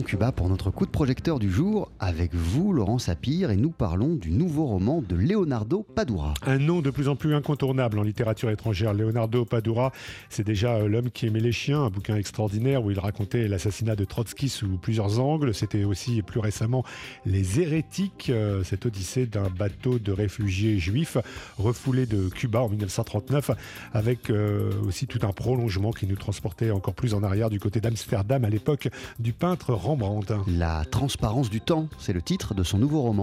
Cuba pour notre coup de projecteur du jour. Avec vous, Laurent Sapir, et nous parlons du nouveau roman de Leonardo Padura. Un nom de plus en plus incontournable en littérature étrangère. Leonardo Padura, c'est déjà euh, L'homme qui aimait les chiens, un bouquin extraordinaire où il racontait l'assassinat de Trotsky sous plusieurs angles. C'était aussi plus récemment Les Hérétiques, euh, cette odyssée d'un bateau de réfugiés juifs refoulés de Cuba en 1939, avec euh, aussi tout un prolongement qui nous transportait encore plus en arrière du côté d'Amsterdam à l'époque du peintre Rembrandt. La transparence du temps, c'est le titre de son nouveau roman.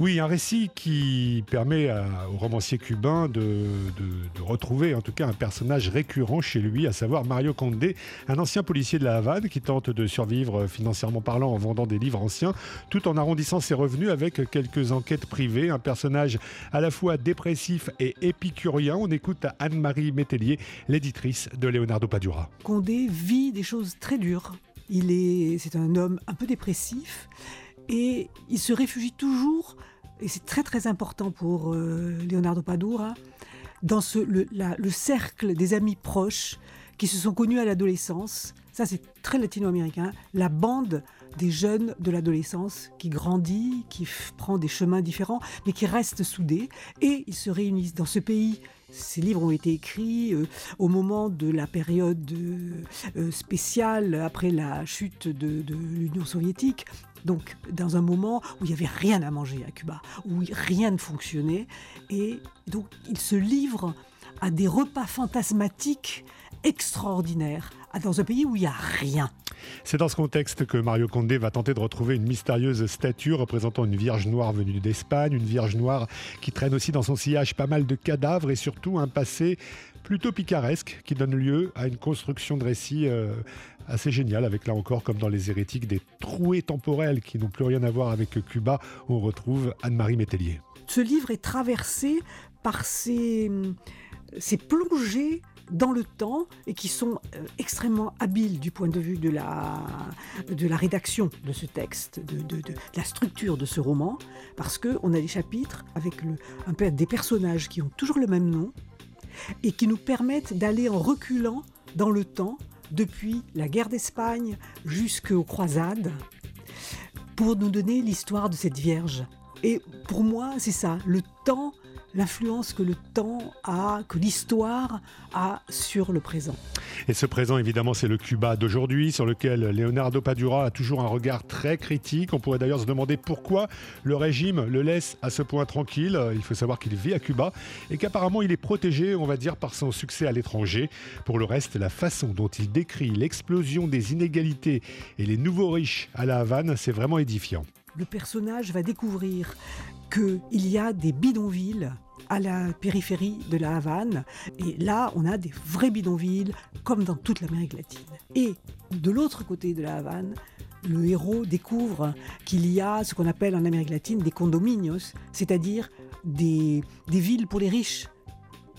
Oui, un récit qui permet au romancier cubain de, de, retrouver en tout cas un personnage récurrent chez lui, à savoir Mario Condé, un ancien policier de la Havane qui tente de survivre financièrement parlant en vendant des livres anciens, tout en arrondissant ses revenus avec quelques enquêtes privées. Un personnage à la fois dépressif et épicurien. On écoute Anne-Marie Métellier, l'éditrice de Leonardo Padura. Condé vit des choses très dures. Il est, c'est un homme un peu dépressif et il se réfugie toujours, et c'est très très important pour euh, Leonardo Padura, dans le cercle des amis proches qui se sont connus à l'adolescence. Ça, c'est très latino-américain. La bande des jeunes de l'adolescence qui grandit, qui prend des chemins différents, mais qui reste soudés. Et ils se réunissent dans ce pays. Ces livres ont été écrits euh, au moment de la période euh, spéciale après la chute de, de l'Union soviétique. Donc, dans un moment où il n'y avait rien à manger à Cuba, où rien ne fonctionnait, et donc il se livre à des repas fantasmatiques extraordinaires dans un pays où il n'y a rien. C'est dans ce contexte que Mario Condé va tenter de retrouver une mystérieuse statue représentant une Vierge Noire venue d'Espagne, une Vierge Noire qui traîne aussi dans son sillage pas mal de cadavres et surtout un passé plutôt picaresque qui donne lieu à une construction de récit euh, assez géniale avec là encore comme dans les hérétiques des trouées temporelles qui n'ont plus rien à voir avec Cuba où on retrouve Anne-Marie Métellier. Ce livre est traversé par ces, ces plongées dans le temps et qui sont euh, extrêmement habiles du point de vue de la, rédaction de ce texte, de, la structure de ce roman, parce qu'on a des chapitres avec le, un des personnages qui ont toujours le même nom et qui nous permettent d'aller en reculant dans le temps depuis la guerre d'Espagne jusqu'aux croisades pour nous donner l'histoire de cette Vierge. Et pour moi, c'est ça, le temps l'influence que le temps a, que l'histoire a sur le présent. Et ce présent, évidemment, c'est le Cuba d'aujourd'hui, sur lequel Leonardo Padura a toujours un regard très critique. On pourrait d'ailleurs se demander pourquoi le régime le laisse à ce point tranquille. Il faut savoir qu'il vit à Cuba et qu'apparemment il est protégé, on va dire, par son succès à l'étranger. Pour le reste, la façon dont il décrit l'explosion des inégalités et les nouveaux riches à la Havane, c'est vraiment édifiant. Le personnage va découvrir qu'il y a des bidonvilles à la périphérie de la Havane. Et là, on a des vrais bidonvilles, comme dans toute l'Amérique latine. Et de l'autre côté de la Havane, le héros découvre qu'il y a ce qu'on appelle en Amérique latine des condominios, c'est-à-dire des, des villes pour les riches,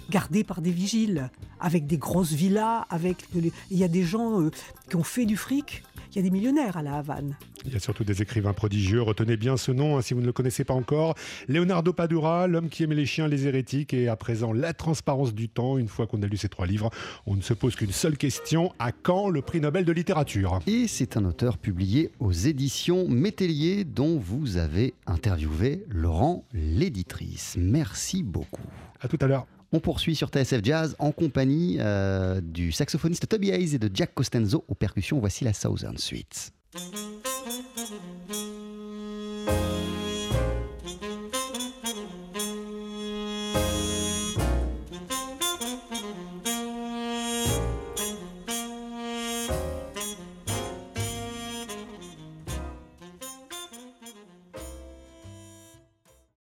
gardées par des vigiles, avec des grosses villas, avec il y a des gens euh, qui ont fait du fric, il y a des millionnaires à la Havane. Il y a surtout des écrivains prodigieux. Retenez bien ce nom hein, si vous ne le connaissez pas encore. Leonardo Padura, l'homme qui aimait les chiens, les hérétiques et à présent la transparence du temps. Une fois qu'on a lu ces trois livres, on ne se pose qu'une seule question. À quand le prix Nobel de littérature? Et c'est un auteur publié aux éditions Métellier dont vous avez interviewé Laurent, l'éditrice. Merci beaucoup. À tout à l'heure. On poursuit sur TSF Jazz en compagnie euh, du saxophoniste Toby Hayes et de Jack Costanzo aux percussions. Voici la Southern Suite.